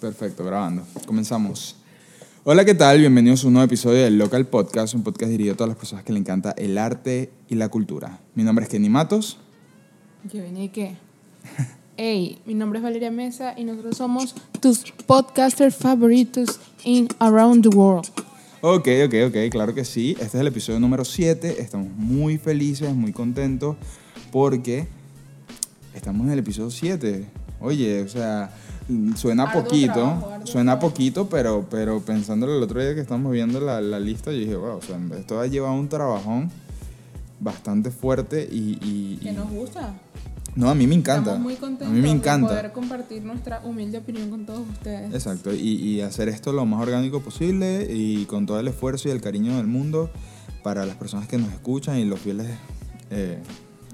Perfecto, grabando. Comenzamos. Hola, ¿qué tal? Bienvenidos a un nuevo episodio del Local Podcast, un podcast dirigido a todas las personas que le encanta el arte y la cultura. Mi nombre es Kenny Matos. ¿Qué venía y qué? Hey, mi nombre es Valeria Mesa y nosotros somos tus podcasters favoritos in around the world. Ok, ok, ok, claro que sí. Este es el episodio número 7. Estamos muy felices, muy contentos porque estamos en el episodio 7. Oye, o sea, suena poquito, trabajo, suena poquito, pero, pero pensándolo el otro día que estamos viendo la, la lista, yo dije, wow, o sea, esto ha llevado un trabajón bastante fuerte y... y- Que nos gusta. no, a mí me encanta. Estamos muy contentos a mí me de encanta. poder compartir nuestra humilde opinión con todos ustedes. Exacto, y, y hacer esto lo más orgánico posible y con todo el esfuerzo y el cariño del mundo para las personas que nos escuchan y los fieles eh,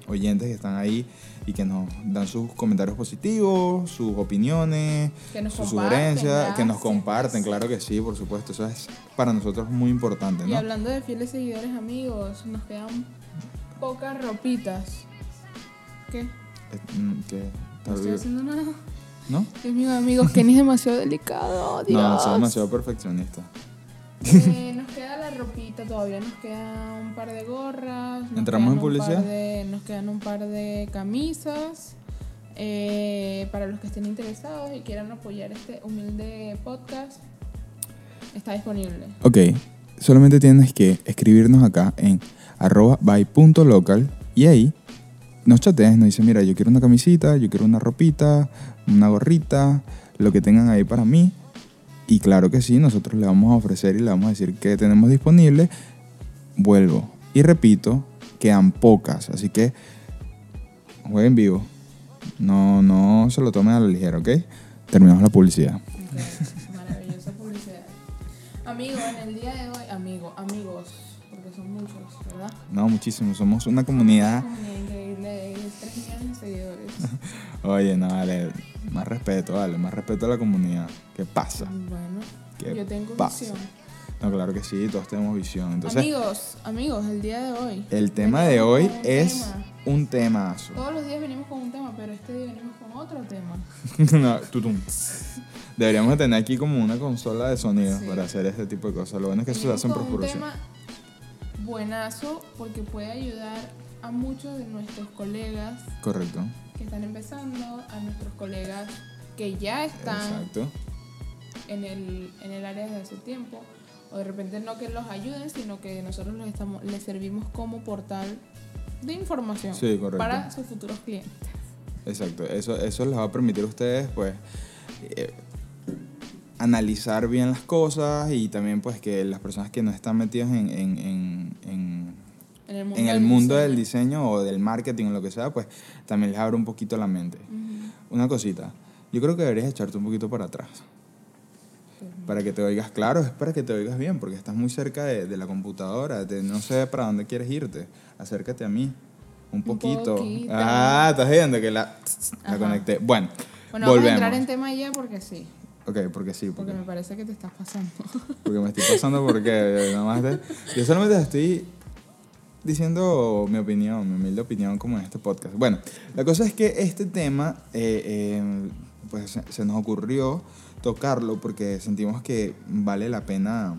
oyentes que están ahí y que nos dan sus comentarios positivos, sus opiniones, sus sugerencias, que nos comparten, claro que sí, por supuesto, eso es para nosotros muy importante, Y ¿no? hablando de fieles seguidores, amigos, nos quedan pocas ropitas. ¿Qué? Eh, mm, que- No estoy haciendo nada. ¿No? Dios mío, amigos, Kenny es demasiado delicado. Dios. No, soy demasiado perfeccionista. Eh, nos queda la ropita, todavía nos queda un par de gorras. ¿Entramos en quedan un par publicidad? de- nos quedan un par de camisas. eh, para los que estén interesados y quieran apoyar este humilde podcast, está disponible. Ok, solamente tienes que escribirnos acá en arroba by.local y ahí nos chateas, nos dices, mira, yo quiero una camisita, yo quiero una ropita, una gorrita, lo que tengan ahí para mí. Y claro que sí, nosotros le vamos a ofrecer y le vamos a decir que tenemos disponible. Vuelvo y repito, quedan pocas, así que jueguen vivo. No, no se lo tomen a la ligera, ¿ok? Terminamos la publicidad. Maravillosa publicidad. Amigo, en el día de hoy, amigo, amigos, porque son muchos, ¿verdad? No, muchísimo. Somos una comunidad. Una comunidad increíble de 3 millones de seguidores. Oye, no, vale. Más respeto, vale. Más respeto a la comunidad. ¿Qué pasa? Bueno, ¿Qué yo tengo pasa? visión. No, claro que sí, todos tenemos visión. Entonces, amigos, amigos, el día de hoy. el tema de hoy es tema. un temazo. Todos los días venimos con un tema, pero este día venimos con otro tema. no, tutum. Deberíamos de tener aquí como una consola de sonido Sí. para hacer este tipo de cosas. Lo bueno es que eso se hace en postproducción. tema buenazo porque puede ayudar a muchos de nuestros colegas Correcto. que están empezando, a nuestros colegas que ya están Exacto. en el, en el área desde hace tiempo, o de repente no que los ayuden, sino que nosotros les, estamos, les servimos como portal de información Sí, correcto. para sus futuros clientes. Exacto, eso, eso les va a permitir a ustedes, pues, eh, analizar bien las cosas y también, pues, que las personas que no están metidas en, en, en, en- En el mundo, en el del mundo diseño. del diseño o del marketing o lo que sea, pues, también les abre un poquito la mente. Ujú. Una cosita, yo creo que deberías echarte un poquito para atrás. Para que te oigas claro, es para que te oigas bien, porque estás muy cerca de, de la computadora, de- no sé para dónde quieres irte. Acércate a mí, un poquito. poquito. Ah, estás viendo que la, la conecté. Bueno, Bueno, vamos a volvemos. entrar en tema ya porque sí, Ok, porque sí, porque porque, me parece que te estás pasando. porque me estoy pasando porque nada más te- yo solamente estoy diciendo mi opinión, mi humilde opinión como en este podcast. Bueno, la cosa es que este tema, eh, eh, pues se, se nos ocurrió tocarlo porque sentimos que vale la pena,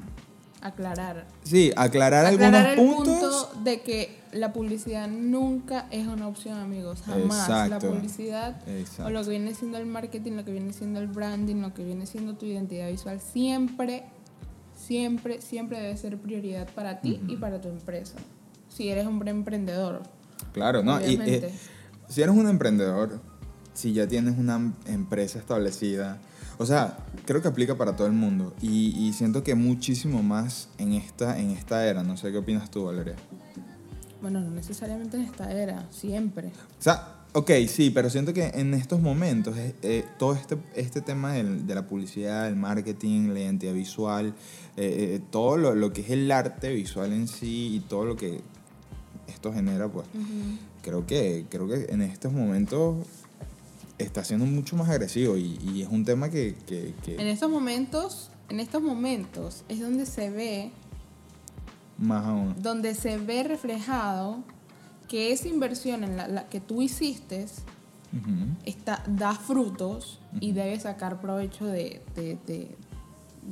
Aclarar. sí, aclarar, Aclarar algunos el puntos. punto de que la publicidad nunca es una opción, amigos. Jamás. La Exacto. publicidad Exacto. o lo que viene siendo el marketing, lo que viene siendo el branding, lo que viene siendo tu identidad visual, siempre, siempre, siempre debe ser prioridad para ti y para tu empresa. Si eres un emprendedor. Claro, ¿no? Y, eh, si eres un emprendedor, si ya tienes una empresa establecida, o sea, creo que aplica para todo el mundo. Y, y siento que muchísimo más en esta, en esta era. No sé qué opinas tú, Valeria. Bueno, no necesariamente en esta era, siempre. O sea, ok, sí, pero siento que en estos momentos eh, eh, todo este, este tema del- de la publicidad, el marketing, la identidad visual, eh, eh, todo lo, lo que es el arte visual en sí y todo lo que esto genera, pues creo que, creo que en estos momentos está siendo mucho más agresivo y, y es un tema que... que- que En estos momentos, en estos momentos es donde se ve más aún. donde se ve reflejado que esa inversión en la, la que tú hiciste está, da frutos y debes sacar provecho de, de, de-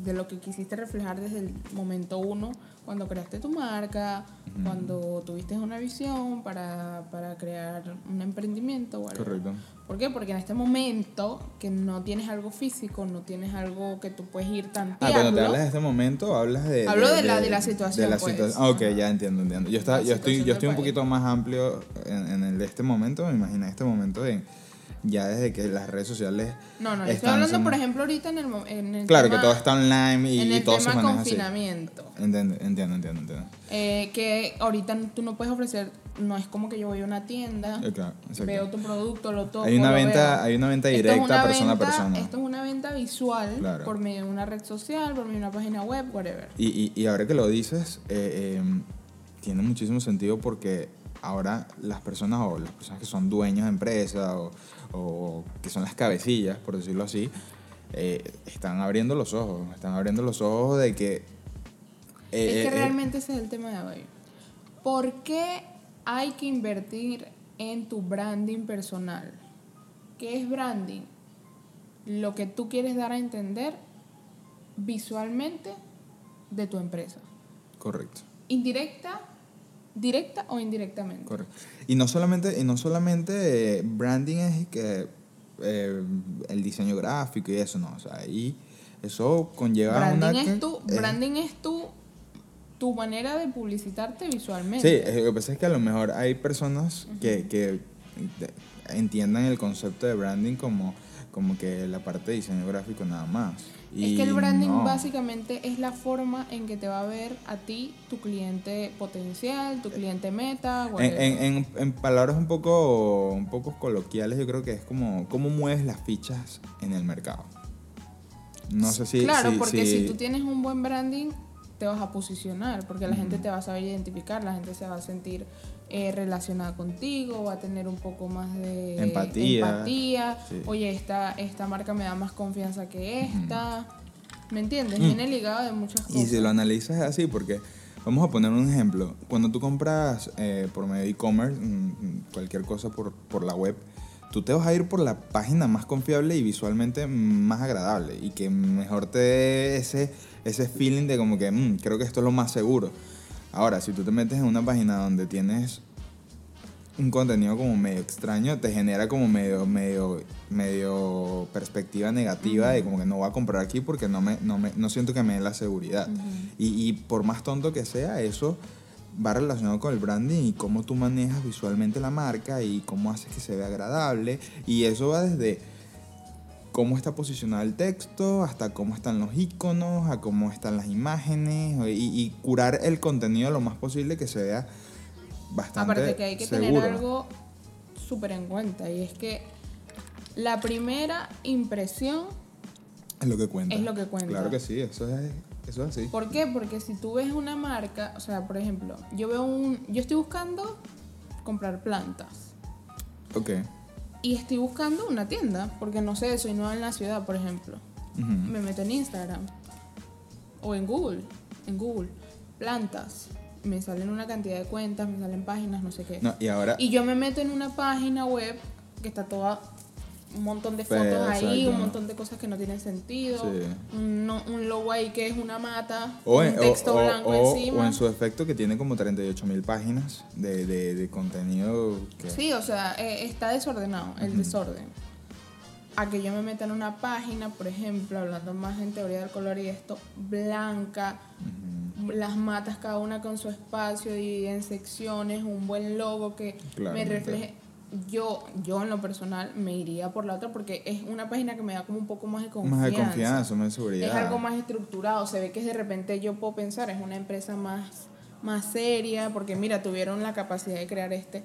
de lo que quisiste reflejar desde el momento uno, cuando creaste tu marca, cuando tuviste una visión para, para crear un emprendimiento. whatever. Correcto. ¿Por qué? Porque en este momento que no tienes algo físico, no tienes algo que tú puedes ir Ah, tanteando. cuando te hablas de este momento, hablas de... Hablo de la- de la situación, De la pues. situación. Ah, ok, ya entiendo, entiendo. Yo, está, yo, estoy, yo estoy un país. poquito más amplio en, en el de este momento, me imagino este momento de... Ya desde que las redes sociales... No, no, yo estoy están- hablando, son- por ejemplo, ahorita en el, en el Claro, tema, que todo está online y, en y el todo se tema maneja así. confinamiento. Entiendo, entiendo, entiendo. entiendo. Eh, que ahorita tú no puedes ofrecer, no es como que yo voy a una tienda, Eh, claro, veo tu producto, lo toco. Hay una lo venta- veo. hay una venta Esto es directa una persona a venta- persona. Esto es una venta visual Claro. por medio de una red social, por medio de una página web, whatever. Y, y, y ahora que lo dices, eh, eh, tiene muchísimo sentido porque ahora las personas o las personas que son dueños de empresas o, o que son las cabecillas, por decirlo así, eh, están abriendo los ojos, están abriendo los ojos de que... eh, es que eh, realmente ese es el tema de hoy. ¿Por qué hay que invertir en tu branding personal? ¿Qué es branding? Lo que tú quieres dar a entender visualmente de tu empresa. correcto. Indirecta, directa o indirectamente. Correcto. Y no solamente, y no solamente eh, branding es que eh, el diseño gráfico y eso, no. O sea, ahí eso conlleva Branding una... es tu, eh, branding es tu, tu manera de publicitarte Sí, visualmente. eh, lo que pasa es que a lo mejor hay personas que, que entiendan el concepto de branding como, como que la parte de diseño gráfico nada más. Es que el branding no. básicamente es la forma en que te va a ver a ti tu cliente potencial, tu cliente meta. En, en, en, en palabras un poco, un poco coloquiales, yo creo que es como cómo mueves las fichas en el mercado. No sé si... claro, si- porque si- si tú tienes un buen branding, te vas a posicionar, porque la gente te va a saber identificar, la gente se va a sentir eh, relacionada contigo, va a tener un poco más de Empatía. empatía. Sí. Oye, esta, esta marca me da más confianza que esta. ¿Me entiendes? Mm. Viene ligado de muchas cosas. Y si lo analizas es así, porque vamos a poner un ejemplo. Cuando tú compras eh, por medio de e-commerce, mm, mm, cualquier cosa por, por la web, tú te vas a ir por la página más confiable y visualmente más agradable y que mejor te dé ese, ese feeling de como que "Mm, creo que esto es lo más seguro. Ahora, si tú te metes en una página donde tienes un contenido como medio extraño, te genera como medio, medio, medio perspectiva negativa de como que no voy a comprar aquí porque no, me, no, me, no siento que me dé la seguridad. y, y por más tonto que sea, eso va relacionado con el branding y cómo tú manejas visualmente la marca y cómo haces que se vea agradable. Y eso va desde cómo está posicionado el texto, hasta cómo están los iconos, a cómo están las imágenes y, y curar el contenido lo más posible que se vea bastante Aparte que hay que seguro. tener algo súper en cuenta y es que la primera impresión, Es lo que cuenta. Es lo que cuenta. Claro que sí, eso es, eso es así. ¿por qué? Porque si tú ves una marca, o sea, por ejemplo, yo veo un, yo estoy buscando comprar plantas Ok. Y estoy buscando una tienda porque no sé, soy nueva en la ciudad, por ejemplo. Me meto en Instagram o en Google, en Google, plantas. Me salen una cantidad de cuentas, me salen páginas, no sé qué. No, y ahora... Y yo me meto en una página web que está toda un montón de fotos ahí, exacto. un montón de cosas que no tienen sentido, Sí. un, no- un logo ahí que es una mata, O un en, o- texto o- blanco o- encima. o en su efecto que tiene como 38 mil páginas de, de, de contenido que... Sí, o sea, eh, está desordenado, el desorden. A que yo me meta en una página, por ejemplo, hablando más en teoría del color y esto, blanca, las matas cada una con su espacio, dividida en secciones, un buen logo que me refleje. Yo, yo en lo personal me iría por la otra porque es una página que me da como un poco más de confianza. Más de confianza, más de seguridad. Es algo más estructurado, se ve que de repente yo puedo pensar, es una empresa más, más seria, porque mira, tuvieron la capacidad de crear este.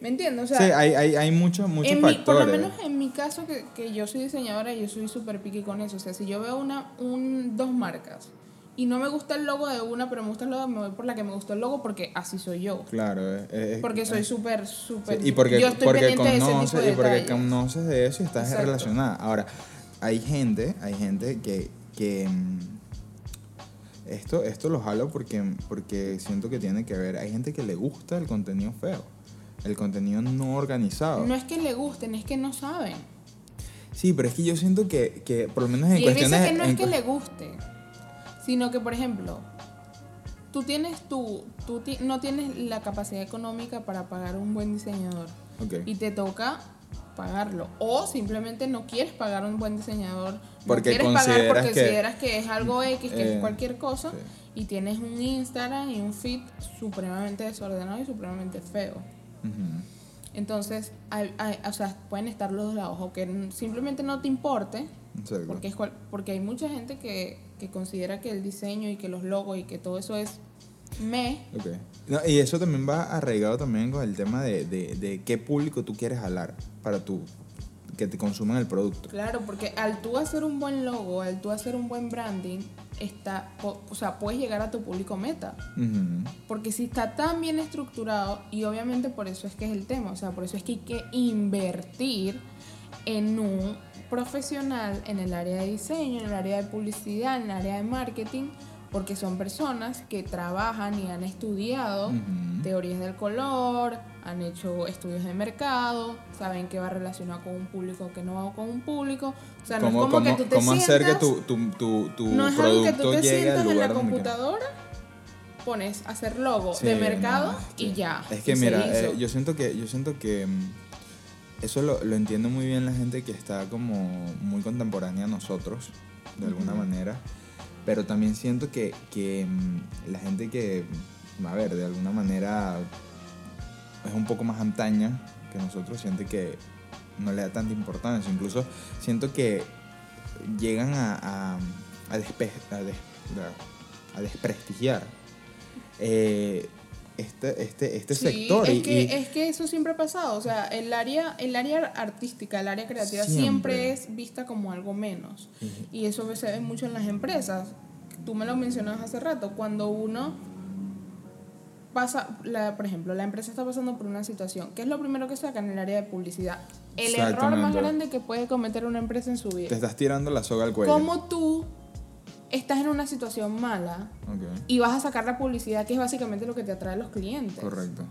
¿Me entiendes? O sea, sí, hay, hay, hay muchos, muchos en mi- factores. por lo menos en mi caso, que, que yo soy diseñadora y yo soy súper picky con eso. O sea, si yo veo una, un, dos marcas y no me gusta el logo de una, pero me gusta el logo, me voy por la que me gustó el logo porque así soy yo. Claro, es- es- Porque soy es- súper, sí, súper... y porque, yo estoy porque de conoces, de y porque detalles. conoces de eso y estás Exacto. relacionada. Ahora, hay gente, hay gente que, que mm, esto, esto lo jalo porque, porque siento que tiene que ver. Hay gente que le gusta el contenido feo. el contenido no organizado. No es que le gusten, es que no saben. Sí, pero es que yo siento que, que por lo menos en y cuestiones... que no es que le guste, sino que, por ejemplo, tú tienes tu, tú ti- no tienes la capacidad económica para pagar un buen diseñador Ok. y te toca pagarlo o simplemente no quieres pagar un buen diseñador Porque no quieres pagar porque que- consideras que es algo X que Eh, es cualquier cosa sí. y tienes un Instagram y un feed supremamente desordenado y supremamente feo entonces hay- hay- o sea pueden estar los dos lados o que simplemente no te importe Exacto. porque, es cual- porque hay mucha gente que, que considera que el diseño y que los logos y que todo eso es me. Ok. No, y eso también va arraigado también con el tema de, de, de qué público tú quieres jalar para tu, que te consuman el producto. Claro, porque al tú hacer un buen logo, al tú hacer un buen branding, está, o sea, puedes llegar a tu público meta. Porque si está tan bien estructurado, y obviamente por eso es que es el tema, o sea, por eso es que hay que invertir en un profesional en el área de diseño, en el área de publicidad, en el área de marketing, porque son personas que trabajan y han estudiado Ujú. teorías del color, han hecho estudios de mercado, saben que va relacionado con un público que no va con un público. O sea, no es ¿Cómo, como que tú te cómo hacer que tu, tu, tu, tu no es algo que tú producto te sientas en la computadora, pones hacer logo Sí, de no, mercado y que- ya. Es que mira, eh, yo siento que, yo siento que mm, eso lo, lo entiende muy bien la gente que está como muy contemporánea a nosotros, de alguna manera. Pero también siento que, que mm, la gente que, a ver, de alguna manera es un poco más antaña que nosotros, siente que no le da tanta importancia. Incluso siento que llegan a, a, a, despe- a des- a desprestigiar eh, este, este, este Sí, sector. Es, y- que, y- es que eso siempre ha pasado. O sea, el área, el área artística, el área creativa siempre, Siempre. es vista como algo menos. Ujú. Y eso se ve mucho en las empresas. Tú me lo mencionabas hace rato. Cuando uno pasa, la, por ejemplo, la empresa está pasando por una situación, ¿qué es lo primero que saca en el área de publicidad? El error más grande que puede cometer una empresa en su te vida. estás tirando la soga al cuello. Como tú estás en una situación mala y vas a sacar la publicidad, que es básicamente lo que te atrae a los clientes. correcto.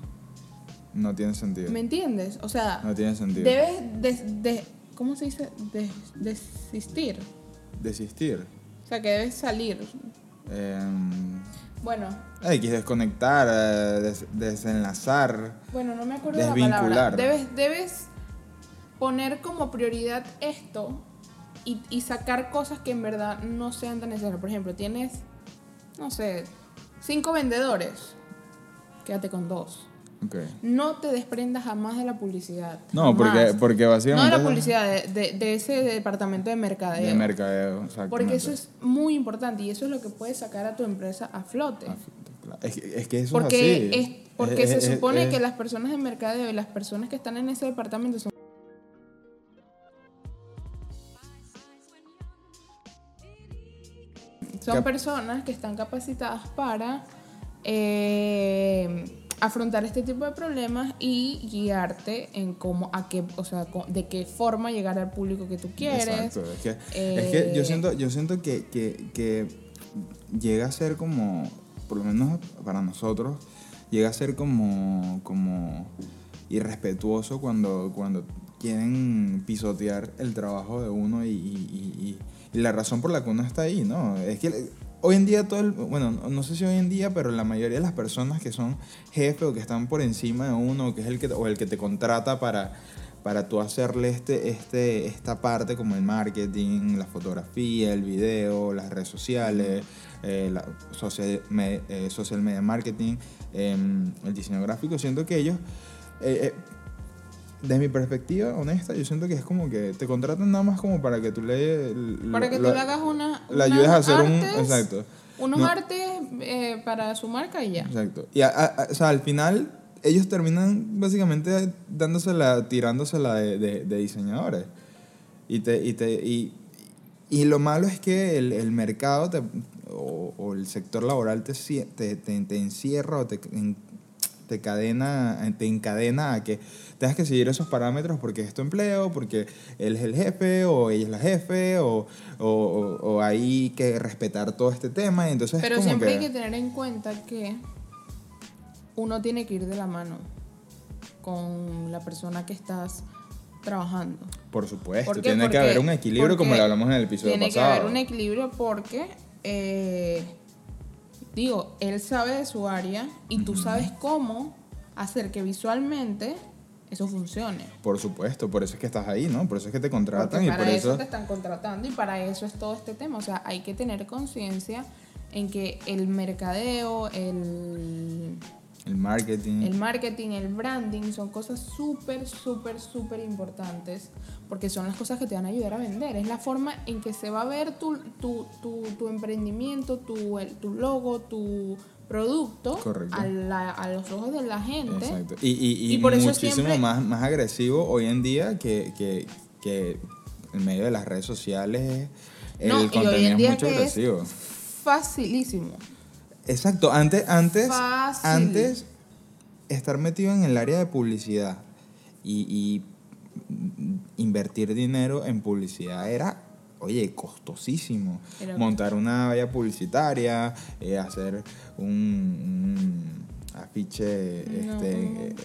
No tiene sentido. ¿Me entiendes? O sea, No tiene sentido. debes de, de- ¿cómo se dice? De- desistir. Desistir. O sea, que debes salir. Em, Bueno, hay que desconectar, eh, des- desenlazar. bueno, no me acuerdo de la palabra. Desvincular. Debes, debes poner como prioridad esto y, y sacar cosas que en verdad no sean tan necesarias. Por ejemplo, tienes, no sé, cinco vendedores. Quédate con dos. Ok. No te desprendas jamás de la publicidad. No, porque, jamás. porque No básicamente. de la publicidad, de, de- de ese departamento de mercadeo. De mercadeo. Porque eso es muy importante y eso es lo que puede sacar a tu empresa a flote. Es, que- es que eso Porque, es así. es, porque Es- se supone que las personas de mercadeo y las personas que están en ese departamento son son personas que están capacitadas para eh, afrontar este tipo de problemas y guiarte en cómo a qué o sea de qué forma llegar al público que tú quieres Exacto. Es que, es que yo Eh, siento, yo siento que, que, que llega a ser como, por lo menos para nosotros, llega a ser como, como irrespetuoso cuando, cuando quieren pisotear el trabajo de uno y la razón por la que uno está ahí, ¿no? Es que hoy en día todo el, bueno, no sé si hoy en día, pero la mayoría de las personas que son jefes o que están por encima de uno, o que es el que, o el que te contrata para, para tú hacerle este, este, esta parte como el marketing, la fotografía, el video, las redes sociales, eh, social, eh, social media marketing, em, el diseño gráfico, siento que ellos, eh, eh, desde mi perspectiva honesta, yo siento que es como que te contratan nada más como para que tú le... para que tú lo- le hagas una le ayudes a hacer un... artes, Exacto. unos No. artes eh, para su marca y ya Exacto. Y a- a- o sea, al final ellos terminan básicamente dándosela, tirándosela de, de, de diseñadores. Y, te, y, te, y, y lo malo es que el, el mercado te- o, o el sector laboral te, te, te, te encierra o te, te, cadena, te encadena a que tengas que seguir esos parámetros porque es tu empleo, porque él es el jefe o ella es la jefe o, o, o- o hay que respetar todo este tema. Entonces es Pero como siempre que- hay que tener en cuenta que uno tiene que ir de la mano con la persona que estás trabajando. Por supuesto, tiene que haber un equilibrio como lo hablamos en el episodio Tiene pasado. que haber un equilibrio porque, eh, digo, él sabe de su área y tú sabes cómo hacer que visualmente eso funcione. Por supuesto, por eso es que estás ahí, ¿no? Por eso es que te contratan Porque y para por eso, eso... te están contratando y para eso es todo este tema. O sea, hay que tener conciencia en que el mercadeo, el, El marketing. el marketing, el branding son cosas súper, súper, súper importantes porque son las cosas que te van a ayudar a vender. Es la forma en que se va a ver tu, tu, tu, tu emprendimiento, tu, el- tu logo, tu producto a, la- a los ojos de la gente. Exacto. Y, y, y, Y por eso muchísimo siempre- más, más agresivo hoy en día que, que, que en medio de las redes sociales el No, y contenido hoy en es día mucho que es agresivo. facilísimo. Exacto, antes, antes, Fácil. antes estar metido en el área de publicidad y, y invertir dinero en publicidad era, oye, costosísimo. Era- Montar una valla publicitaria, eh, hacer un, un afiche, No, este, eh,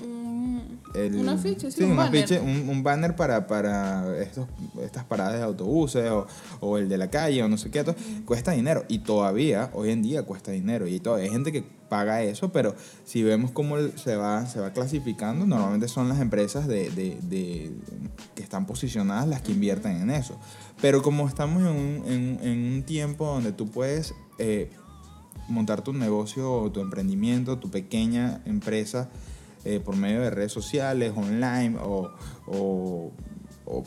el- un afiche, sí, un un, banner. afiche, un, un banner para, para estos, estas paradas de autobuses o, o el de la calle o no sé qué, todo, cuesta dinero y todavía hoy en día cuesta dinero y todavía hay gente que paga eso, pero si vemos cómo se va, se va clasificando, normalmente son las empresas de, de- de- que están posicionadas las que invierten en eso. Pero como estamos en un, en- en un tiempo donde tú puedes eh, montar tu negocio o tu emprendimiento, tu pequeña empresa eh, por medio de redes sociales, online o, o- o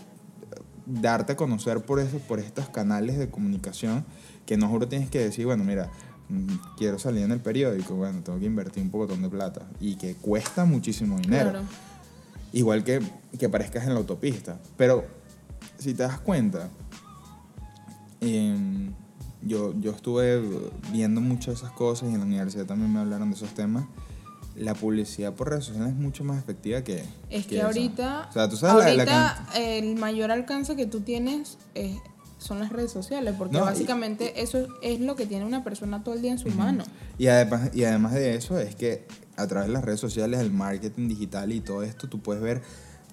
darte a conocer por eso, por estos canales de comunicación que no juro tienes que decir, bueno, mira, mm, quiero salir en el periódico, bueno, tengo que invertir un poco de plata y que cuesta muchísimo dinero. Claro. Igual que, que parezcas en la autopista. Pero si te das cuenta, em, yo, yo estuve viendo muchas de esas cosas y en la universidad también me hablaron de esos temas. La publicidad por redes sociales es mucho más efectiva que. Es que, ahorita, O sea, tú sabes la- el mayor alcance que tú tienes es- son las redes sociales, porque No, y- básicamente eso es lo que tiene una persona todo el día en su mano. Y además, y además de eso, es que a través de las redes sociales, el marketing digital y todo esto, tú puedes ver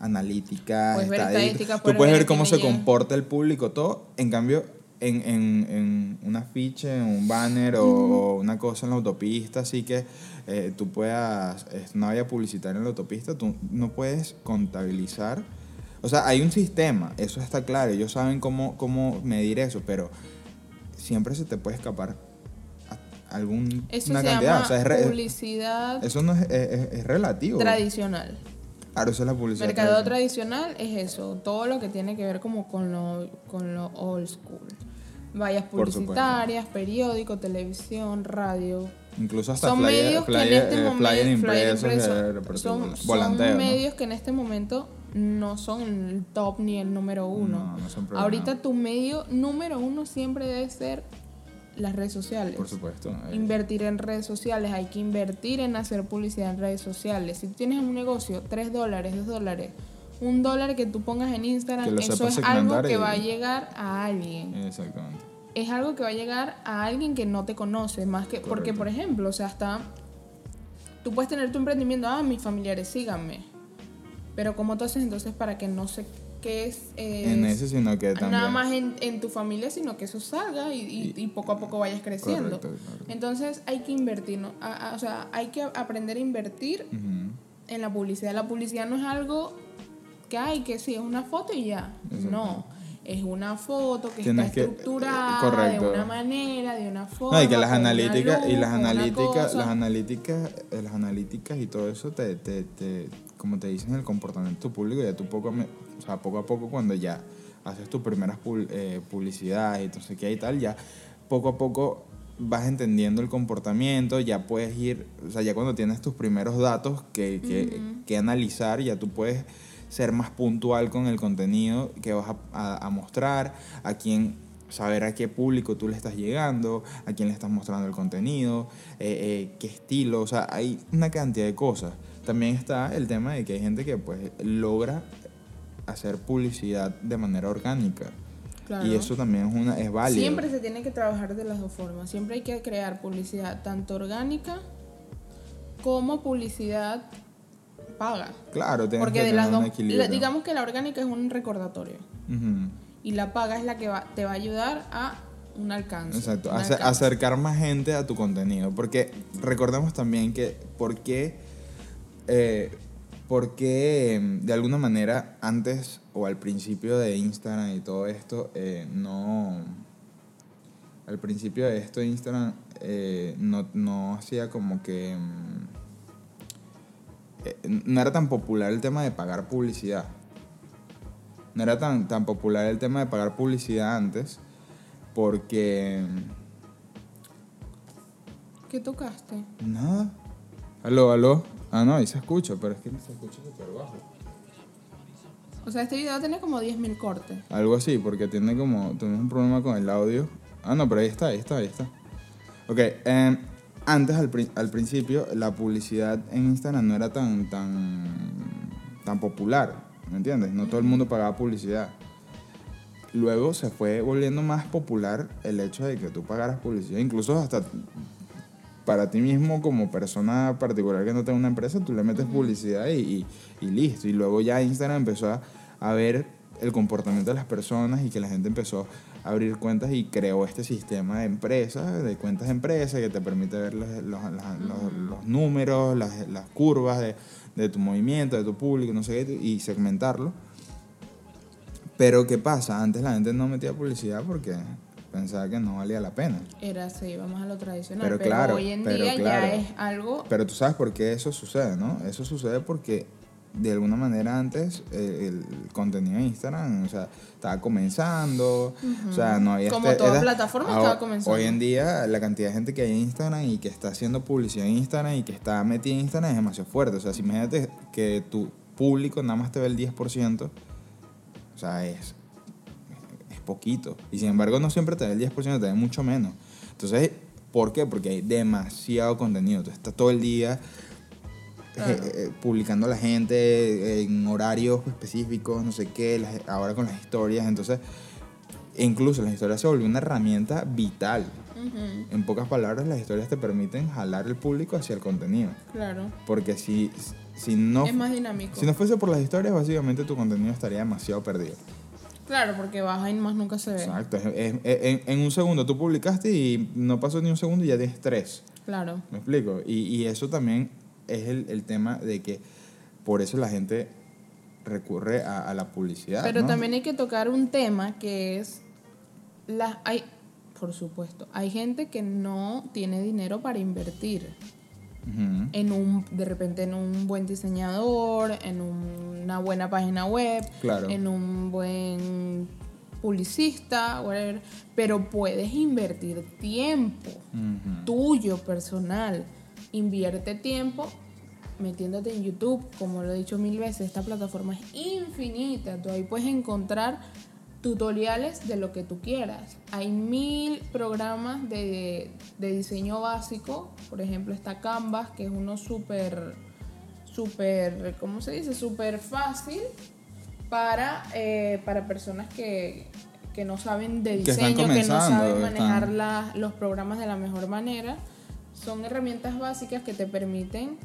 analíticas, Puedes ver estadísticas, tú puedes ver cómo se comporta el público, todo. En cambio, en, en, en un afiche, en un banner o, o una cosa en la autopista, así que eh, tú puedas, es una valla publicitaria en la autopista, tú no puedes contabilizar. O sea, hay un sistema, eso está claro, ellos saben cómo, cómo medir eso, pero siempre se te puede escapar algún Eso una se cantidad. llama o sea, es re- publicidad eso no es, es- es- es relativo. tradicional. Claro, eso es la publicidad. Mercado tradicional. tradicional es eso, todo lo que tiene que ver como con lo, con lo old school. Vallas publicitarias, periódico, televisión, radio. Incluso hasta Son flyer, medios que en este eh, momento impresos, eh, son, volanteo, son ¿no? medios que en este momento no son el top ni el número uno. No, no. Ahorita tu medio número uno siempre debe ser las redes sociales. Por supuesto. eh, Invertir en redes sociales, hay que invertir en hacer publicidad en redes sociales. Si tú tienes un negocio, 3 dólares, 2 dólares, un dólar que tú pongas en Instagram, Que eso es algo que y- va a llegar a alguien. Exactamente. Es algo que va a llegar a alguien que no te conoce, más que porque por ejemplo, o sea, hasta tú puedes tener tu emprendimiento, ah, mis familiares síganme. Pero ¿cómo tú haces entonces para que no se qué es, eh, en ese, sino que también. nada más en, en tu familia, sino que eso salga y, y- y poco a poco vayas creciendo. Correcto, correcto. Entonces hay que invertir, ¿no? A- a- o sea, hay que aprender a invertir en la publicidad. La publicidad no es algo que hay, que sí, es una foto y ya. Exacto. No, es una foto que Tienes está que- estructurada correcto. de una manera, de una forma. No, y que las analíticas, y las analíticas, las analíticas, eh, las analíticas y todo eso te, te, te, como te dicen el comportamiento público, ya tú poco o sea, poco a poco cuando ya haces tus primeras eh, publicidades y entonces qué y tal, ya poco a poco vas entendiendo el comportamiento, ya puedes ir, o sea, ya cuando tienes tus primeros datos que, que, que analizar, ya tú puedes ser más puntual con el contenido que vas a, a- a mostrar, a quién saber a qué público tú le estás llegando, a quién le estás mostrando el contenido, eh, eh, qué estilo, o sea, hay una cantidad de cosas. También está el tema de que hay gente que pues logra hacer publicidad de manera orgánica. Claro. Y eso también es, una, es válido. Siempre se tiene que trabajar de las dos formas. Siempre hay que crear publicidad tanto orgánica como publicidad paga. Claro, tienes Porque que de las un dos, equilibrio. la- digamos que la orgánica es un recordatorio Ujú. y la paga es la que va- te va a ayudar a un alcance. Exacto, un alcance. acercar más gente a tu contenido. Porque recordemos también que, ¿por qué, eh, por qué, em, de alguna manera antes o al principio de Instagram y todo esto, eh, no. Al principio de esto, Instagram eh, no, no hacía como que. em, eh, no era tan popular el tema de pagar publicidad. No era tan, tan popular el tema de pagar publicidad antes porque... ¿Qué tocaste? Nada. Aló, aló. Ah, no, ahí se escucha, pero es que se escucha súper bajo. O sea, este video tiene como 10.000 cortes. Algo así, porque tiene como... Tenemos un problema con el audio. Ah, no, pero ahí está, ahí está, ahí está. Ok, em, antes al, al principio la publicidad en Instagram no era tan, tan, tan popular, ¿me entiendes? No todo el mundo pagaba publicidad. Luego se fue volviendo más popular el hecho de que tú pagaras publicidad, incluso hasta para ti mismo como persona particular que no tenga una empresa, tú le metes publicidad y, y- y listo. Y luego ya Instagram empezó a, a ver el comportamiento de las personas y que la gente empezó a abrir cuentas y creó este sistema de empresas, de cuentas de empresas que te permite ver los, los- los- los números, las, las curvas de, de tu movimiento, de tu público, no sé qué, y segmentarlo. Pero ¿qué pasa? Antes la gente no metía publicidad porque pensaba que no valía la pena. Era, iba más a lo tradicional. Pero Pero, claro, hoy en pero día claro. ya es algo. Pero tú sabes por qué eso sucede, ¿no? Eso sucede porque de alguna manera antes eh, el contenido de Instagram, o sea, estaba comenzando, o sea, no había... Como toda plataforma estaba comenzando. Hoy en día la cantidad de gente que hay en Instagram y que está haciendo publicidad en Instagram y que está metida en Instagram es demasiado fuerte. O sea, si imagínate que tu público nada más te ve el 10%, o sea, es, es poquito. Y sin embargo no siempre te ve el 10%, te ve mucho menos. Entonces, ¿por qué? Porque hay demasiado contenido. Tú estás todo el día Claro. eh, eh, publicando a la gente en horarios específicos, no sé qué, las- ahora con las historias. Entonces, incluso las historias se volvió una herramienta vital. Ujú, En pocas palabras, las historias te permiten jalar el público hacia el contenido. claro. Porque si, si, no, es más dinámico. si no fuese por las historias, básicamente tu contenido estaría demasiado perdido. Claro, porque baja y más nunca se ve. Exacto. En, en un segundo tú publicaste y no pasó ni un segundo y ya tienes tres. Claro. ¿Me explico? Y, y eso también es el, el tema de que por eso la gente recurre a, a la publicidad. Pero ¿no? también hay que tocar un tema que es las hay por supuesto, hay gente que no tiene dinero para invertir en un de repente en un buen diseñador, en una buena página web, Claro. en un buen publicista, whatever, pero puedes invertir tiempo tuyo personal. Invierte tiempo metiéndote en YouTube, como lo he dicho mil veces, esta plataforma es infinita. Tú ahí puedes encontrar tutoriales de lo que tú quieras. Hay mil programas de, de diseño básico. Por ejemplo, está Canvas, que es uno súper, súper, ¿cómo se dice? Súper fácil para, eh, para personas que, que no saben de diseño, que no saben manejar están- la- los programas de la mejor manera. Son herramientas básicas que te permiten,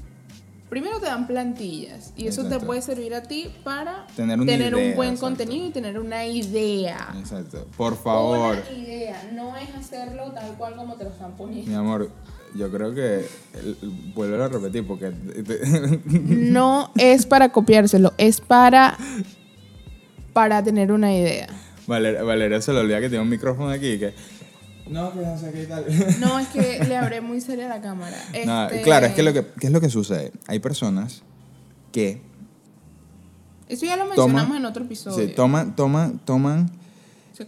primero te dan plantillas y eso te puede servir a ti para Tener una un buen exacto. contenido y tener una idea. Exacto. Por favor. Una idea, no es hacerlo tal cual como te lo están poniendo. Mi amor, yo creo que vuelvo a repetir porque No es para copiárselo, es para, para tener una idea. Valeria, Valeria se le olvida que tiene un micrófono aquí que no, que no sé qué tal. No, es que le hablé muy seria la cámara. No, Este, claro, es que lo que ¿qué es lo que sucede? Hay personas que Eso ya lo toman mencionamos en otro episodio. sí, toman toman toman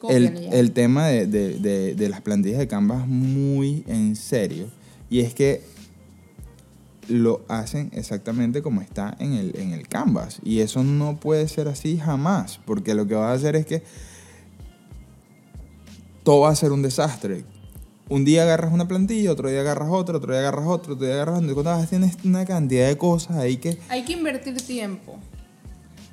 el, el tema de, de- de- de las plantillas de Canvas muy en serio. Y es que lo hacen exactamente como está en el, en el Canvas. Y eso no puede ser así jamás. Porque lo que va a hacer es que todo va a ser un desastre. Un día agarras una plantilla, otro día agarras otra, otro día agarras otro, otro día agarras otra. Y cuando tienes una cantidad de cosas ahí que... Hay que invertir tiempo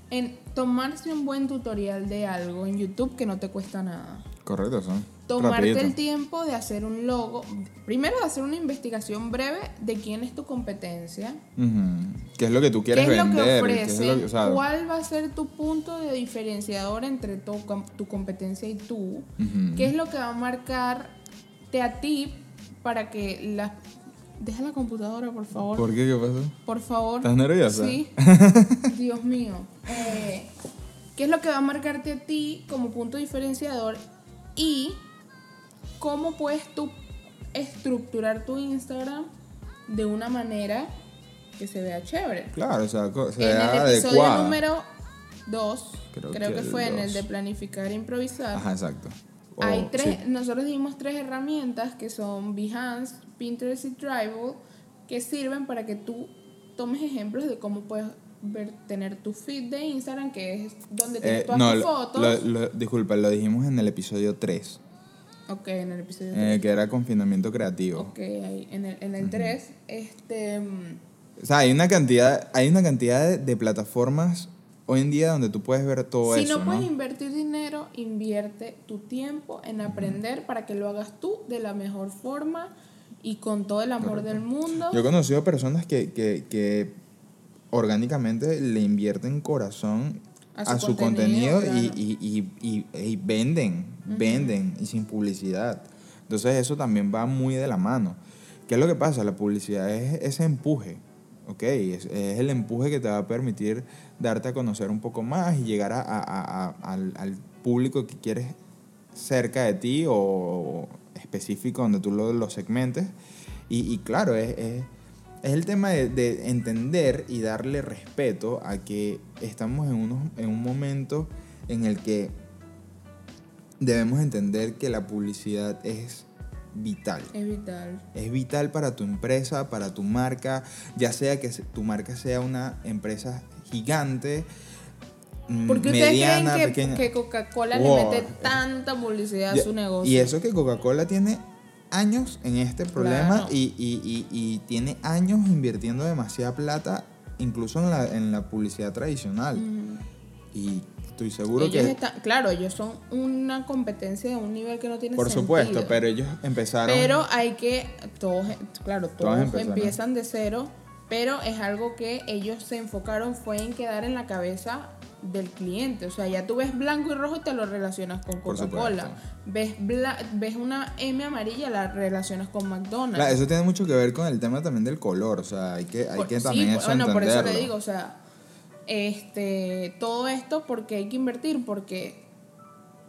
en tomarse un buen tutorial de algo en YouTube que no te cuesta nada. Correcto, son. Tomarte rapidito. el tiempo de hacer un logo. Primero de hacer una investigación breve de quién es tu competencia. ¿Qué es lo que tú ¿Qué quieres vender? ¿Qué es lo que- o sea, ¿Cuál va a ser tu punto de diferenciador entre tu, tu competencia y tú? ¿Qué es lo que va a marcarte a ti para que la... Deja la computadora, por favor. ¿Por qué? ¿Qué pasó? Por favor. ¿Estás nerviosa? Sí. Dios mío. Eh, ¿Qué es lo que va a marcarte a ti como punto diferenciador? Cómo puedes tú estructurar tu Instagram de una manera que se vea chévere. Claro, o sea, co- En sea el episodio adecuada. número 2, Creo creo, que fue en el de planificar e improvisar. Ajá, exacto. Hay tres, sí. nosotros dimos tres herramientas que son Behance, Pinterest y Drive que sirven para que tú tomes ejemplos de cómo puedes ver, tener tu feed de Instagram, que es donde tienes Eh, todas no, tus fotos. lo- lo- disculpa, lo dijimos en el episodio 3, ok, en el episodio en el 3. que era confinamiento creativo. Ok, ahí, en el, en el 3, este, mm, O sea, hay una cantidad, hay una cantidad de, de plataformas hoy en día donde tú puedes ver todo si eso, no ¿no? puedes invertir dinero, invierte tu tiempo en aprender para que lo hagas tú de la mejor forma y con todo el amor del mundo. Yo he conocido personas que, que, que orgánicamente le invierten corazón a A su, contenido, contenido, y, y, y, y- venden, venden y sin publicidad. Entonces eso también va muy de la mano. ¿Qué es lo que pasa? La publicidad es ese empuje, ¿ok? Es, es el empuje que te va a permitir darte a conocer un poco más y llegar a, al, al público que quieres cerca de ti o específico donde tú lo, lo segmentes. Y, y claro, es, es, es el tema de, de entender y darle respeto a que estamos en, unos, en un momento en el que debemos entender que la publicidad es vital. Es vital. Es vital para tu empresa, para tu marca, ya sea que tu marca sea una empresa gigante, mm, ¿Por qué ustedes creen que, que Coca-Cola Wow. le mete tanta publicidad a su negocio? Y eso que Coca-Cola tiene años en este problema Claro. y, y- y- y tiene años invirtiendo demasiada plata, incluso en la, en la publicidad tradicional. Y estoy seguro ellos que... claro, ellos son una competencia de un nivel que no tiene Por sentido. supuesto, pero ellos empezaron... Pero hay que, todos, claro, Todos empiezan de cero, pero es algo que ellos se enfocaron fue en quedar en la cabeza del cliente. O sea, ya tú ves blanco y rojo y te lo relacionas con Coca-Cola. Ves, bla- ves una M amarilla, la relacionas con McDonald's. Claro, eso tiene mucho que ver con el tema también del color, o sea, hay que, hay Por- que sí, también por- eso bueno, por eso le entenderlo. digo, o sea, este, todo esto porque hay que invertir, porque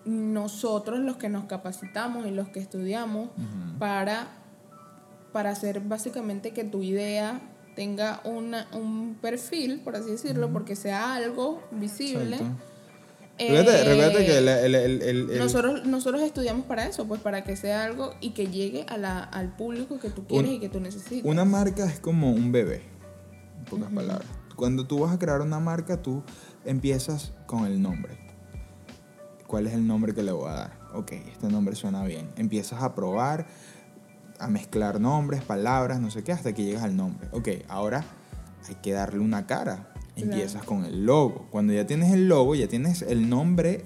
nosotros los que nos capacitamos y los que estudiamos para, para hacer básicamente que tu idea tenga una, un perfil, por así decirlo, porque sea algo visible. Eh, recuérdate que el, el- el- nosotros, nosotros estudiamos para eso, pues para que sea algo y que llegue a la, al público que tú quieres y que tú necesitas. Una marca es como un bebé, en pocas palabras. Cuando tú vas a crear una marca, tú empiezas con el nombre. ¿Cuál es el nombre que le voy a dar? Ok, este nombre suena bien. Empiezas a probar, a mezclar nombres, palabras, no sé qué, hasta que llegas al nombre. Ok, ahora hay que darle una cara. Empiezas con el logo. Cuando ya tienes el logo, ya tienes el nombre,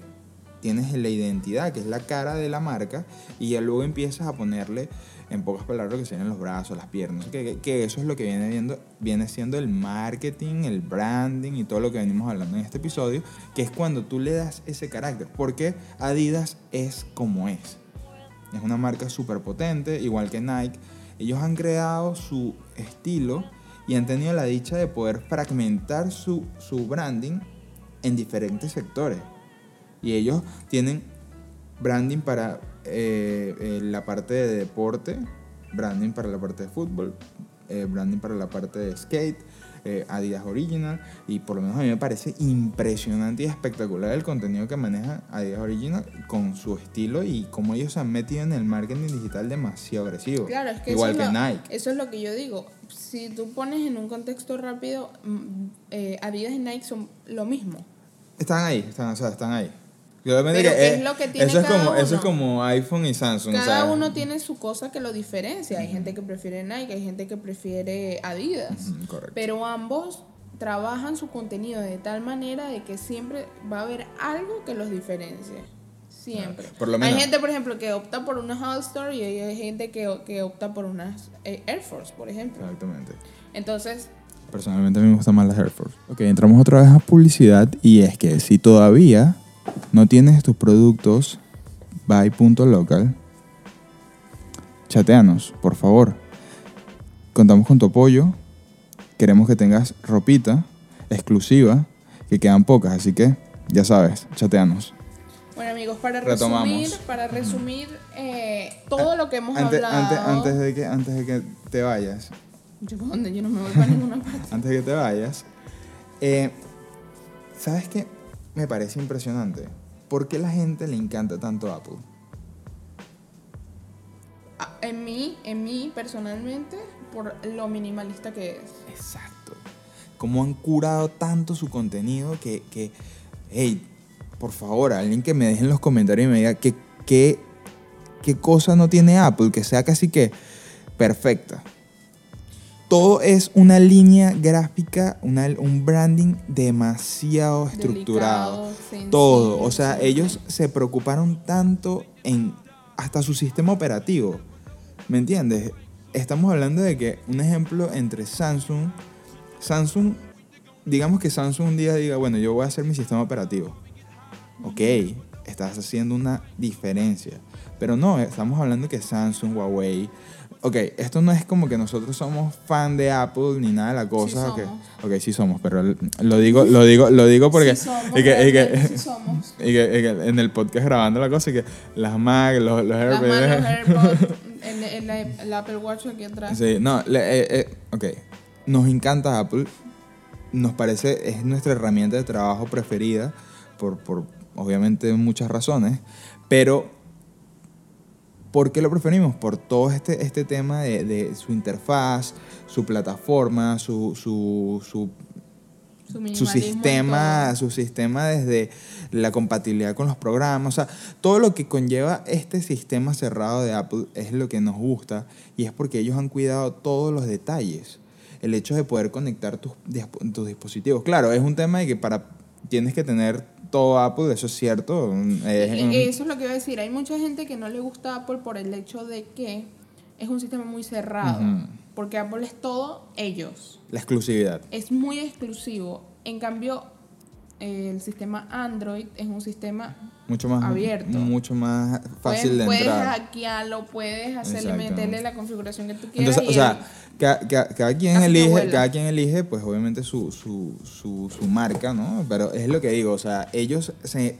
tienes la identidad, que es la cara de la marca, y ya luego empiezas a ponerle, en pocas palabras, lo que serían los brazos, las piernas. Que, que- que eso es lo que viene, viendo, viene siendo el marketing, el branding y todo lo que venimos hablando en este episodio, que es cuando tú le das ese carácter. Porque Adidas es como es. Es una marca súper potente, igual que Nike. Ellos han creado su estilo y han tenido la dicha de poder fragmentar su, su branding en diferentes sectores. Y ellos tienen branding para eh, eh, la parte de deporte, branding para la parte de fútbol, eh, branding para la parte de skate, eh, Adidas Original. Y por lo menos a mí me parece impresionante y espectacular el contenido que maneja Adidas Original con su estilo y cómo ellos se han metido en el marketing digital demasiado agresivo. Claro, es que Igual que lo, Nike. eso es lo que yo digo. Si tú pones en un contexto rápido, mm, eh, Adidas y Nike son lo mismo. Están ahí, están, o sea, están ahí. ¿Qué eh, es lo que tiene eso, es cada como, eso es uno? como iPhone y Samsung. Cada uno tiene su cosa que lo diferencia. Hay gente que prefiere Nike, hay gente que prefiere Adidas. Correcto. Pero ambos trabajan su contenido de tal manera de que siempre va a haber algo que los diferencie. Siempre. Por lo Hay menos. gente, por ejemplo, que opta por unas All Star y hay gente que, que opta por unas eh, Air Force, por ejemplo. Exactamente. Entonces, Personalmente a mí me gusta más las Air Force. Ok, entramos otra vez a publicidad y es que si todavía no tienes tus productos by.local, chateanos, por favor. Contamos con tu apoyo. Queremos que tengas ropita exclusiva, que quedan pocas, así que ya sabes, chateanos. bueno amigos, para Retomamos. resumir, para resumir eh, todo lo que hemos Antes, hablado. antes, antes, de que, antes de que te vayas, Yo, ¿pa' dónde? Yo no me voy para ninguna parte. antes de que te vayas, eh, ¿sabes qué? Me parece impresionante. ¿Por qué la gente le encanta tanto Apple? Ah, En mí, en mí personalmente, por lo minimalista que es. Exacto. Cómo han curado tanto su contenido que, que hey, por favor, alguien que me deje en los comentarios y me diga qué, qué, qué cosa no tiene Apple, que sea casi que perfecta. Todo es una línea gráfica, una- un branding demasiado estructurado. Delicado, Todo. O sea, ellos se preocuparon tanto en hasta su sistema operativo. ¿Me entiendes? Estamos hablando de que un ejemplo entre Samsung, Samsung, digamos que Samsung un día diga, bueno, yo voy a hacer mi sistema operativo. Ok, estás haciendo una diferencia. Pero no, estamos hablando que Samsung, Huawei. Ok, esto no es como que nosotros somos fan de Apple ni nada de la cosa. Sí somos. ok, sí somos, pero lo digo, lo digo, lo digo porque. Sí somos, y que- y que- realmente sí somos. y que, y que en el podcast grabando la cosa y que las Mac, los, los Las AirPods- manos AirPods, el, el, el Apple Watch aquí atrás. Sí, no, le- eh, eh, ok. Nos encanta Apple. Nos parece, es nuestra herramienta de trabajo preferida por, por obviamente muchas razones. Pero, ¿por qué lo preferimos? Por todo este, este tema de, de su interfaz, su plataforma, su, su, su Su, su sistema, su sistema desde la compatibilidad con los programas, o sea, todo lo que conlleva este sistema cerrado de Apple es lo que nos gusta y es porque ellos han cuidado todos los detalles. El hecho de poder conectar tus, tus dispositivos. Claro, es un tema de que para tienes que tener todo Apple, eso es cierto. un- Eso es lo que iba a decir. Hay mucha gente que no le gusta Apple por el hecho de que es un sistema muy cerrado. Porque Apple es todo ellos. la exclusividad. Es muy exclusivo. En cambio, el sistema Android es un sistema Mucho más Abierto. Mucho más fácil puedes, de puedes entrar. hackearlo, puedes hacerle, meterle la configuración que tú quieras. Entonces, o sea, cada, cada- cada quien elige, cada quien elige, pues obviamente su, su, su, su marca, ¿no? Pero es lo que digo, o sea, ellos se,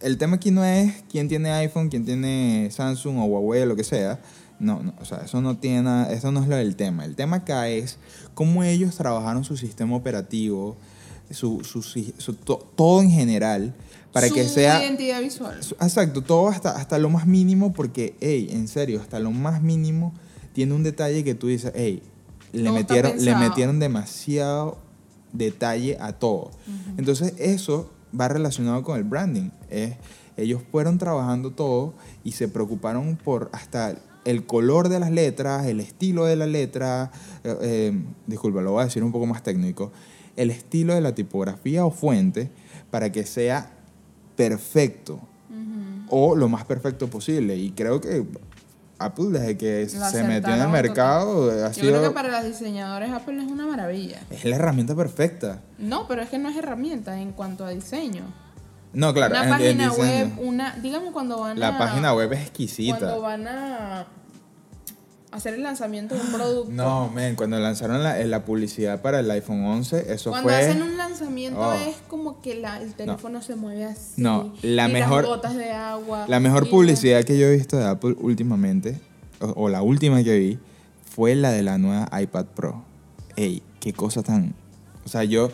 el tema aquí no es quién tiene iPhone, quién tiene Samsung o Huawei o lo que sea. No, no, o sea, eso no tiene nada, eso no es lo del tema. El tema acá es cómo ellos trabajaron su sistema operativo, su, su, to- todo en general, para que sea identidad visual. su- Exacto, todo hasta, hasta lo más mínimo, porque, hey, en serio, hasta lo más mínimo tiene un detalle que tú dices, hey, le Todo metieron, le metieron demasiado detalle a todo. Entonces, eso va relacionado con el branding. Es, ellos fueron trabajando todo y se preocuparon por hasta el color de las letras, el estilo de la letra, eh, eh, disculpa, lo voy a decir un poco más técnico, el estilo de la tipografía o fuente para que sea perfecto o lo más perfecto posible. Y creo que Apple, desde que se metió en el mercado, ha Yo creo que para los diseñadores Apple es una maravilla. Es la herramienta perfecta. No, pero es que no es herramienta en cuanto a diseño. No, claro, una en- página web, una, digamos cuando van La a, página web es exquisita. cuando van a hacer el lanzamiento de un producto. No, men, cuando lanzaron la, eh, la publicidad para el iPhone 11, eso Cuando fue. hacen un lanzamiento Oh. es como que la- el teléfono se mueve así. No, la y mejor- Las gotas de agua. La mejor publicidad que yo he visto de Apple últimamente, o, o la última que vi, fue la de la nueva iPad Pro. Ey, qué cosa tan. O sea, yo.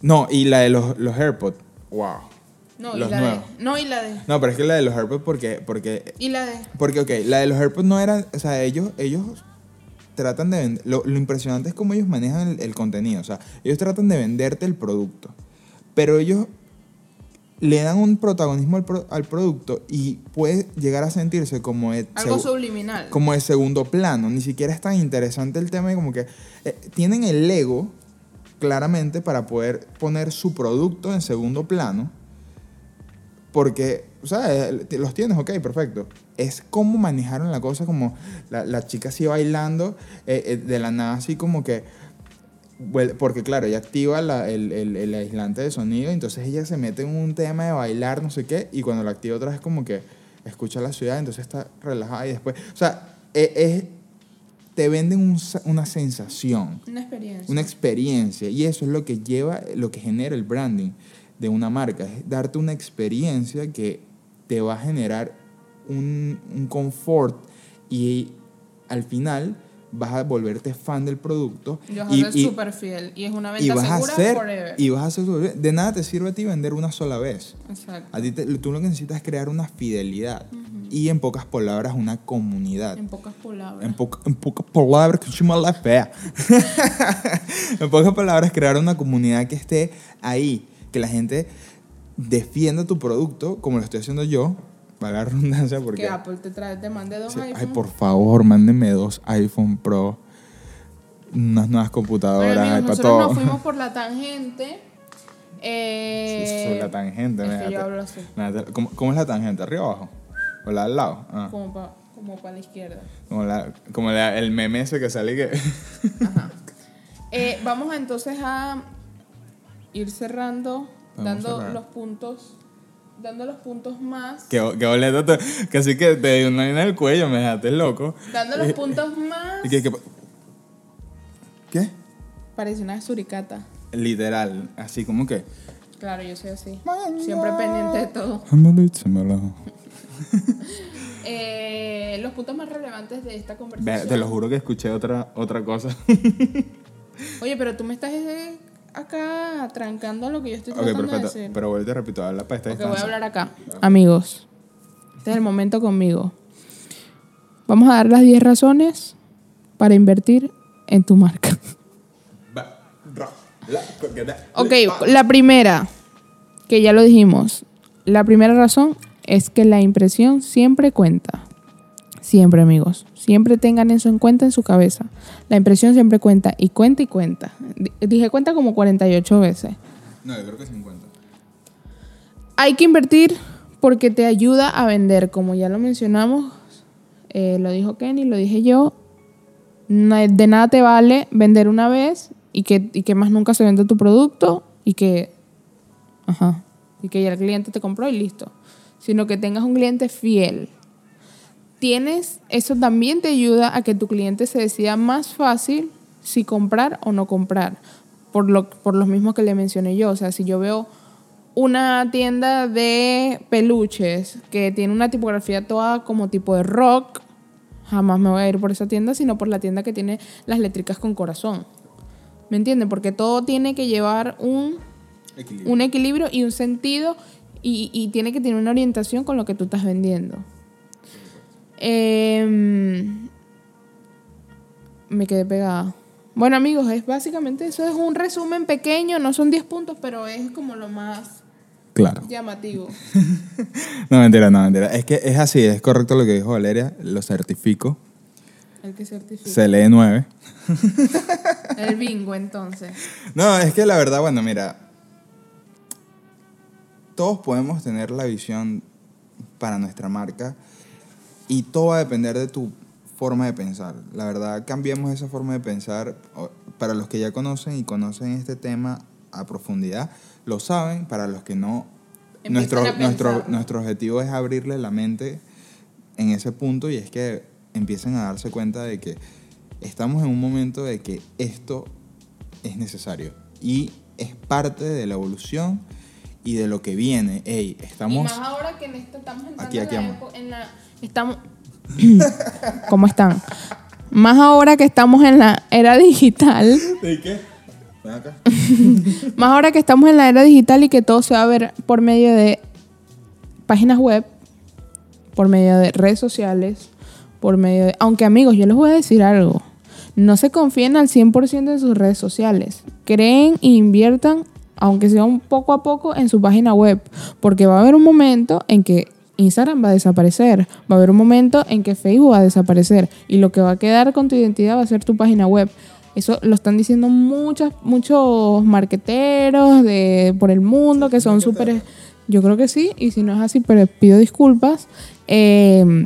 No, y la de los, los AirPods. Wow. No, y la nuevos. de. No, y la de. No, pero es que la de los AirPods, porque. Porque, Y la de. porque ok, la de los AirPods no era. O sea, ellos. ellos tratan de vender. Lo, lo impresionante es cómo ellos manejan el, el contenido. O sea, ellos tratan de venderte el producto. Pero ellos le dan un protagonismo al, pro- al producto y puede llegar a sentirse como de, Algo subliminal. como de segundo plano. Ni siquiera es tan interesante el tema y como que eh, tienen el ego claramente para poder poner su producto en segundo plano porque, o sea, los tienes, ok, perfecto. Es cómo manejaron la cosa, como la, la chica así bailando, eh, eh, de la nada así como que... Porque claro, ella activa la- el, el- el aislante de sonido, entonces ella se mete en un tema de bailar, no sé qué, y cuando lo activa otra vez como que escucha la ciudad, entonces está relajada y después... O sea, e- es, te venden un una sensación Una experiencia. una experiencia y eso es lo que lleva, lo que genera el branding de una marca, es darte una experiencia que te va a generar un, un confort y al final vas a volverte fan del producto Yo y, soy y- súper fiel. Y es una y venta vas a hacer forever. y vas a hacer de nada te sirve a ti vender una sola vez Exacto. a ti te- tú lo que necesitas es crear una fidelidad y en pocas palabras una comunidad En pocas palabras. en, poca- en pocas palabras, que la fea. en pocas palabras, crear una comunidad que esté ahí, que la gente defienda tu producto, como lo estoy haciendo yo, para la redundancia, porque. que Apple te trae, te mande dos iPhones. ay, por favor, mándenme dos iPhone Pro, unas nuevas computadoras, Bueno, amigos, nosotros todo. nos fuimos por la tangente. Eh, Sobre la tangente, es que yo hablo así, ¿Cómo, cómo es la tangente? ¿Arriba o abajo? ¿O la al lado? Ah, como para como pa la izquierda. como la, como la- el meme ese que sale que. Ajá. Eh, vamos entonces a ir cerrando, Vamos dando los puntos, dando los puntos más, Que, que boleto, te- que así que te dio una vaina en el cuello, me dejaste loco. dando los puntos más. ¿Y qué, qué, qué? Parece una suricata. Literal, así como que. Claro, yo soy así. Siempre pendiente de todo. Eh, los puntos más relevantes de esta Ve, conversación. Te lo juro que escuché otra, otra cosa. Oye, pero tú me estás eh, acá trancando lo que yo estoy tratando de perfecto. decir. Pero vuelve, repito, habla para esta voy a hablar acá. Amigos, este es el momento conmigo. Vamos a dar las 10 razones para invertir en tu marca. Ok, la primera, que ya lo dijimos. La primera razón es que la impresión siempre cuenta. Siempre, amigos. Siempre tengan eso en cuenta en su cabeza. La impresión siempre cuenta y cuenta y cuenta. Di- Dije cuenta como 48 veces. No, yo creo que 50. Hay que invertir porque te ayuda a vender, como ya lo mencionamos, eh, lo dijo Kenny, lo dije yo. De nada te vale vender una vez y que, y que más nunca se venda tu producto y que, ajá, y que ya el cliente te compró y listo. Sino que tengas un cliente fiel. Tienes, eso también te ayuda a que tu cliente se decida más fácil si comprar o no comprar. Por, lo, por los mismos que le mencioné yo. O sea, si yo veo una tienda de peluches que tiene una tipografía toda como tipo de rock, jamás me voy a ir por esa tienda, sino por la tienda que tiene las letricas con corazón. ¿Me entienden? Porque todo tiene que llevar un, Equilibrio. un equilibrio y un sentido y, y tiene que tener una orientación con lo que tú estás vendiendo. Em, me quedé pegada. Bueno amigos, es básicamente eso, es un resumen pequeño, no son 10 puntos, pero es como lo más Claro. llamativo. No, mentira, no, mentira. Es que es así, es correcto lo que dijo Valeria, lo certifico. El que certifica. Se lee 9. El bingo, entonces. No, es que la verdad, bueno, mira, todos podemos tener la visión para nuestra marca y todo va a depender de tu forma de pensar. La verdad, cambiemos esa forma de pensar. Para los que ya conocen y conocen este tema a profundidad, lo saben. Para los que no, nuestro, nuestro, nuestro objetivo es abrirle la mente en ese punto y es que empiecen a darse cuenta de que estamos en un momento de que esto es necesario y es parte de la evolución y de lo que viene. Ey, Y estamos... más ahora que en esta estamos entrando Aquí, aquí, en, la Estamos... ¿Cómo están? Más ahora que estamos en la era digital, ¿De qué? Ven acá. más ahora que estamos en la era digital y que todo se va a ver por medio de páginas web, por medio de redes sociales, por medio de... Aunque amigos, yo les voy a decir algo. No se confíen al 100% en sus redes sociales. Creen e inviertan, aunque sea un poco a poco, en su página web. Porque va a haber un momento en que Instagram va a desaparecer. Va a haber un momento en que Facebook va a desaparecer. Y lo que va a quedar con tu identidad va a ser tu página web. Eso lo están diciendo muchas, muchos marqueteros de, por el mundo que son súper Yo creo que sí, y si no es así, pero pido disculpas. Eh,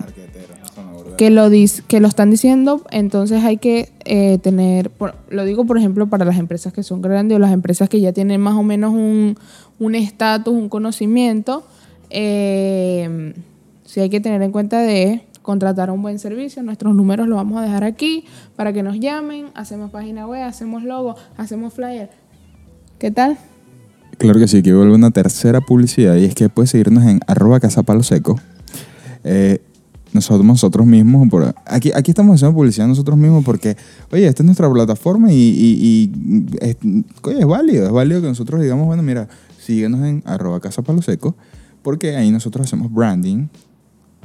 que lo, dis- que lo están diciendo, entonces hay que eh, tener, por- lo digo por ejemplo para las empresas que son grandes o las empresas que ya tienen más o menos un un estatus, un conocimiento, eh, sí hay que tener en cuenta de contratar un buen servicio. Nuestros números los vamos a dejar aquí para que nos llamen, hacemos página web, hacemos logo, hacemos flyer. ¿Qué tal? Claro que sí, que vuelve una tercera publicidad y es que puedes seguirnos en arroba casapaloseco. Eh, nosotros, nosotros mismos, por, aquí, aquí estamos haciendo publicidad nosotros mismos porque, oye, esta es nuestra plataforma y, es, es válido, es válido que nosotros digamos, bueno, mira, síguenos en arroba casapaloseco porque ahí nosotros hacemos branding,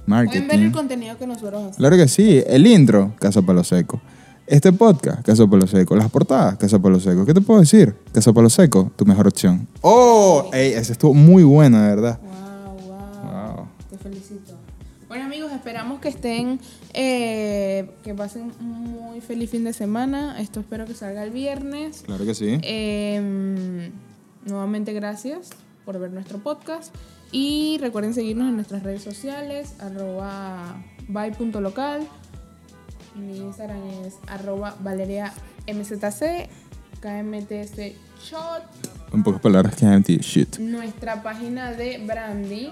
Pueden ver el marketing. contenido que nosotros hacemos. Claro que sí, el intro, Casa Palo Seco. Este podcast, Casa Palo Seco. Las portadas, Casa Palo Seco. ¿Qué te puedo decir? Casa Palo Seco, tu mejor opción. ¡Oh! Ey, ese estuvo muy bueno, de verdad. Wow, wow. Wow. Te felicito. Bueno amigos, esperamos que estén, eh, que pasen un muy feliz fin de semana. Esto espero que salga el viernes. Claro que sí. Eh, nuevamente gracias por ver nuestro podcast y recuerden seguirnos en nuestras redes sociales arroba by.local mi Instagram es arroba valeria mzc kmts shot. En pocas palabras, que empty shit. nuestra página de branding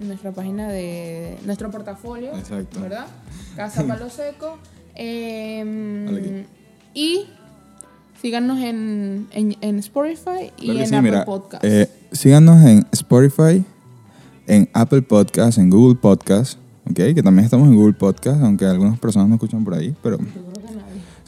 nuestra página de nuestro portafolio Exacto. verdad casa palo seco. Eh, y síganos en, en, en Spotify y Claro en sí, Apple mira. Podcast eh, síganos en Spotify, en Apple Podcast, en Google Podcast. ¿Ok? Que también estamos en Google Podcast, aunque algunas personas no escuchan por ahí, pero.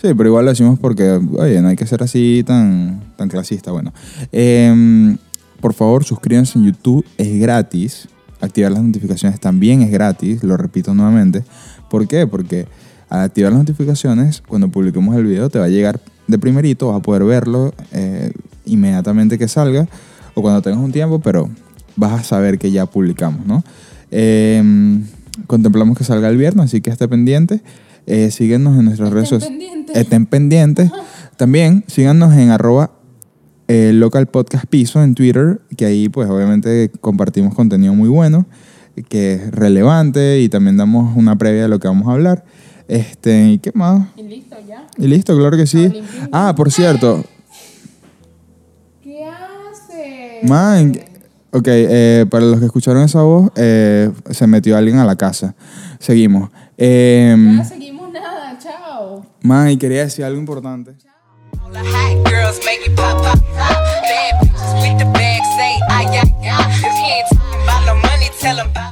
Sí, pero igual lo decimos porque, oye, no hay que ser así tan, tan clasista. Bueno, Em, por favor, suscríbanse en YouTube, es gratis. Activar las notificaciones también es gratis, lo repito nuevamente. ¿Por qué? Porque al activar las notificaciones, cuando publiquemos el video, te va a llegar de primerito, vas a poder verlo eh, inmediatamente que salga o cuando tengas un tiempo, pero vas a saber que ya publicamos, ¿no? Em, contemplamos que salga el viernes, así que esté pendiente. Eh, síguenos en nuestras redes sociales. Estén pendientes. También síganos en arroba eh, local podcast piso en Twitter, que ahí pues obviamente compartimos contenido muy bueno, que es relevante y también damos una previa de lo que vamos a hablar. Este, ¿y qué más? Y listo ya. Y listo, claro que sí. Ah, por cierto, ¿Qué hace? man, ok, eh, para los que escucharon esa voz, eh, se metió alguien a la casa. Seguimos. No seguimos nada, chao. man, y quería decir algo importante. The